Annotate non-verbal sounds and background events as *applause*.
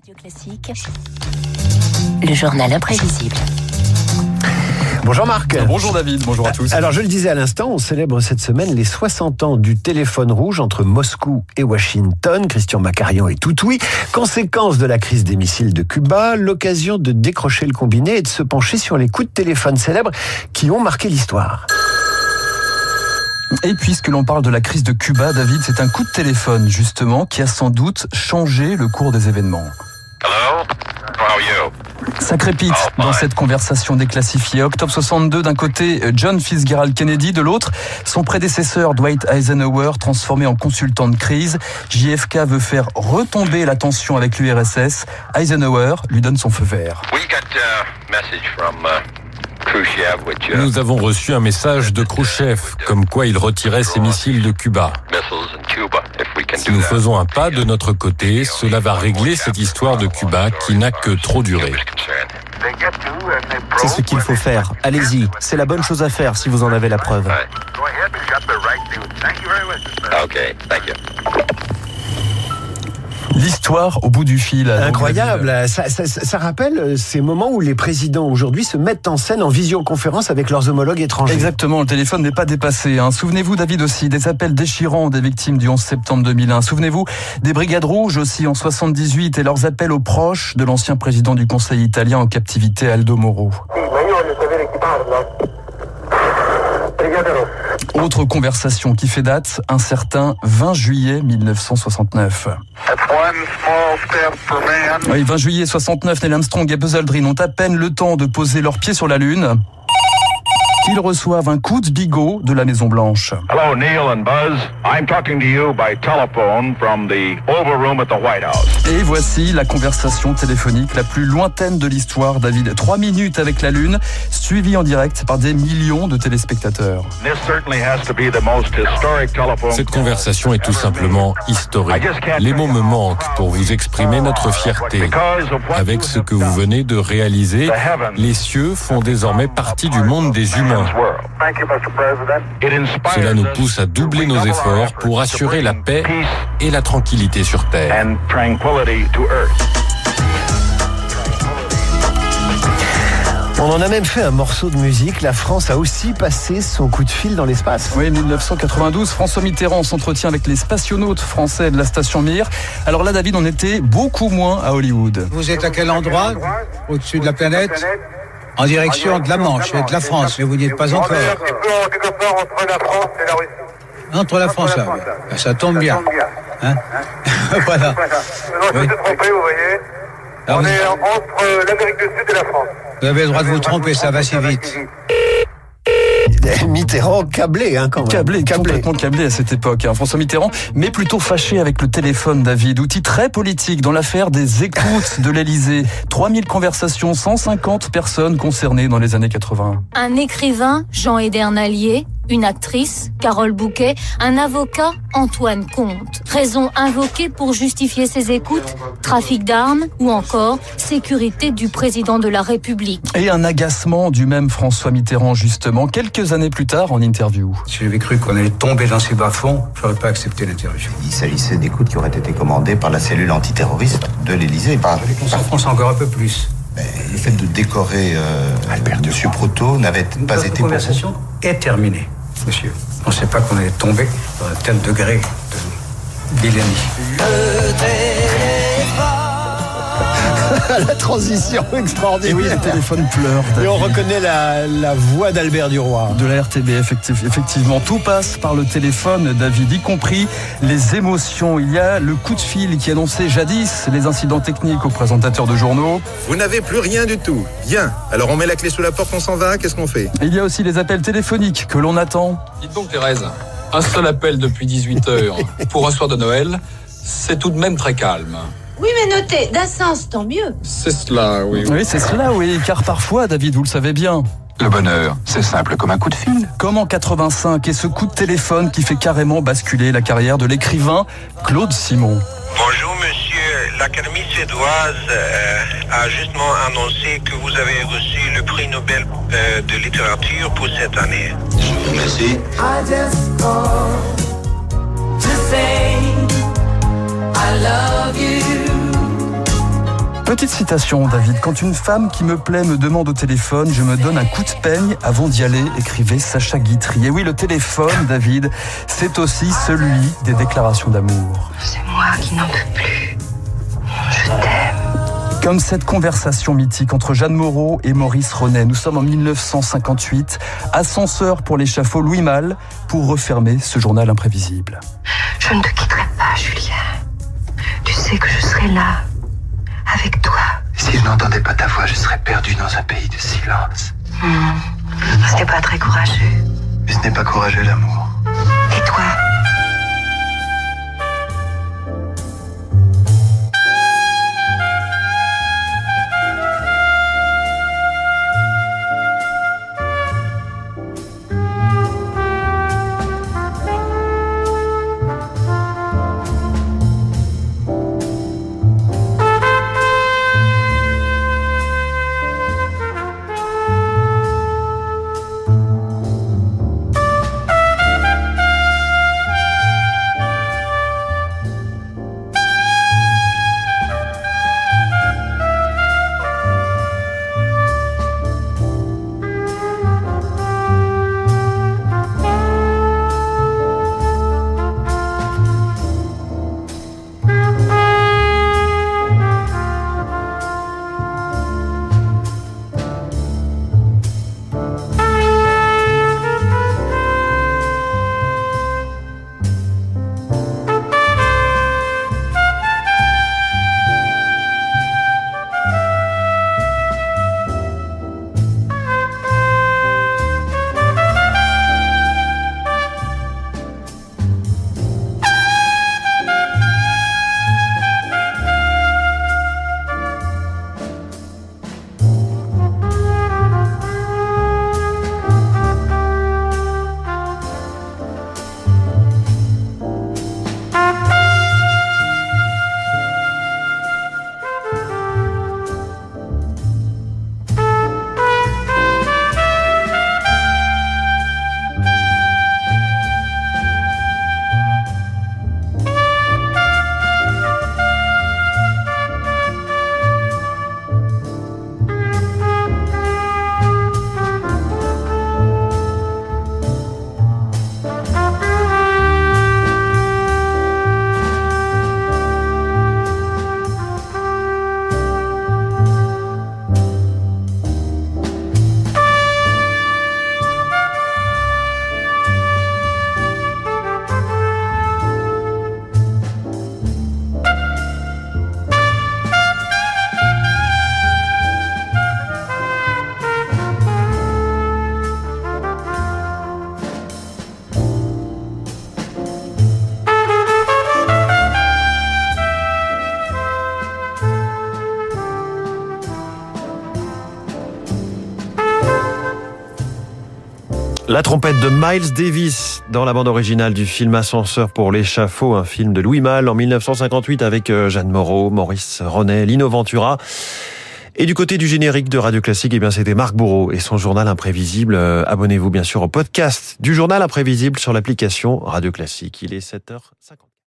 Radio Classique, le journal imprévisible. Bonjour Marc. Bonjour David, bonjour à tous. Alors je le disais à l'instant, on célèbre cette semaine les 60 ans du téléphone rouge entre Moscou et Washington. Christian Macarian est tout oui. Conséquence de la crise des missiles de Cuba, l'occasion de décrocher le combiné et de se pencher sur les coups de téléphone célèbres qui ont marqué l'histoire. Et puisque l'on parle de la crise de Cuba, David, c'est un coup de téléphone justement qui a sans doute changé le cours des événements. Hello? How are you? Ça crépite dans cette conversation déclassifiée. Octobre 62, d'un côté, John Fitzgerald Kennedy, de l'autre, son prédécesseur Dwight Eisenhower, transformé en consultant de crise. JFK veut faire retomber la tension avec l'URSS. Eisenhower lui donne son feu vert. We got a message from uh, Khrushchev, which uh, Nous avons reçu un message de Khrouchtchev, comme quoi il retirait ses missiles de Cuba. Si nous faisons un pas de notre côté, cela va régler cette histoire de Cuba qui n'a que trop duré. C'est ce qu'il faut faire. Allez-y, c'est la bonne chose à faire si vous en avez la preuve. Okay, thank you. L'histoire au bout du fil. Incroyable. Ça, ça- ça- ça rappelle euh, ces moments où les présidents aujourd'hui se mettent en scène en visioconférence avec leurs homologues étrangers. Exactement, le téléphone n'est pas dépassé. hein. Souvenez-vous, David, aussi, des appels déchirants des victimes du 11 septembre 2001. Souvenez-vous des Brigades Rouges aussi en 78 et leurs appels aux proches de l'ancien président du Conseil italien en captivité, Aldo Moro. Autre conversation qui fait date, un certain 20 juillet 1969. Oui, 20 juillet 69, Neil Armstrong et Buzz Aldrin ont à peine le temps de poser leurs pieds sur la Lune qu'ils reçoivent un coup de bigot de la Maison Blanche. Hello, Neil and Buzz. I'm talking to you by telephone from the Oval Room at the White House. Et voici la conversation téléphonique la plus lointaine de l'histoire, David. Trois minutes avec la Lune, suivie en direct par des millions de téléspectateurs. This certainly has to be the most historic telephone. Cette conversation est tout simplement historique. Les mots me manquent pour vous exprimer notre fierté. Avec ce que vous venez de réaliser, les cieux font désormais partie du monde des humains. Cela nous pousse à doubler nos efforts pour assurer la paix et la tranquillité sur Terre. On en a même fait un morceau de musique. La France a aussi passé son coup de fil dans l'espace. Oui, 1992, François Mitterrand s'entretient avec les spationautes français de la station Mir. Alors là, David, on était beaucoup moins à Hollywood. Vous êtes à quel endroit? Au-dessus de la planète? En direction de la Manche et de la France, mais vous n'y êtes pas encore. Entre la France là. Ah, Ça tombe bien. Hein *laughs* voilà. Alors, vous, entre l'Amérique du Sud et la France. vous avez le droit de vous tromper, ça va si vite. Mitterrand câblé, hein, quand même. Câblé, complètement câblé à cette époque. hein. François Mitterrand, mais plutôt fâché avec le téléphone, David. Outil très politique dans l'affaire des écoutes de l'Elysée. 3000 *laughs* conversations, 150 personnes concernées dans les années 80. Un écrivain, Jean Edernalier, une actrice, Carole Bouquet, un avocat, Antoine Comte. Raison invoquée pour justifier ces écoutes, trafic d'armes ou encore sécurité du président de la République. Et un agacement du même François Mitterrand, justement, quelques années plus tard en interview. Si j'avais cru qu'on allait tomber dans ces bas-fonds, j'aurais pas accepté l'interview. Il s'agissait d'écoutes qui auraient été commandées par la cellule antiterroriste de l'Élysée. Par... On s'enfonce encore un peu plus. Mais le fait de décorer euh, M. Proto n'avait pas été vous. conversation est terminée, monsieur. On ne sait pas qu'on allait tomber dans un tel degré de vilainie. *laughs* La transition Et extraordinaire. oui, le téléphone pleure. Et on reconnaît la, la voix d'Albert Duroy. de la RTB, effectivement. Tout passe par le téléphone, David, y compris les émotions. Il y a le coup de fil qui annonçait jadis les incidents techniques aux présentateurs de journaux. Vous n'avez plus rien du tout. Bien. Alors on met la clé sous la porte, on s'en va, qu'est-ce qu'on fait? Et il y a aussi les appels téléphoniques que l'on attend. Dites donc Thérèse, un seul appel depuis 18 heures pour un soir de Noël, c'est tout de même très calme. Oui, mais notez, d'un sens, tant mieux. C'est cela, oui. Oui, c'est cela, oui, car parfois, David, vous le savez bien, Le bonheur, c'est simple comme un coup de fil. comme en 85, et ce coup de téléphone qui fait carrément basculer la carrière de l'écrivain Claude Simon. Bonjour monsieur, l'Académie suédoise euh, a justement annoncé que vous avez reçu le prix Nobel euh, de littérature pour cette année. Je vous remercie. Petite citation, David. Quand une femme qui me plaît me demande au téléphone, je me donne un coup de peigne avant d'y aller, écrivait Sacha Guitry. Et oui, le téléphone, David, c'est aussi celui des déclarations d'amour. C'est moi qui n'en peux plus. Je t'aime. Comme cette conversation mythique entre Jeanne Moreau et Maurice Ronet. Nous sommes en 1958, ascenseur pour l'échafaud Louis Malle pour refermer ce journal imprévisible. Je ne te quitterai pas, Julien. Tu sais que je serai là, avec toi. Si je n'entendais pas ta voix, je serais perdu dans un pays de silence. Ce n'est pas très courageux. Mais ce n'est pas courageux l'amour. La trompette de Miles Davis dans la bande originale du film Ascenseur pour l'échafaud, un film de Louis Malle en 1958 avec euh, Jeanne Moreau, Maurice Ronet, Lino Ventura. Et du côté du générique de Radio Classique, eh bien, c'était Marc Bourreau et son journal imprévisible. Euh, abonnez-vous bien sûr au podcast du journal imprévisible sur l'application Radio Classique. Il est 7h50.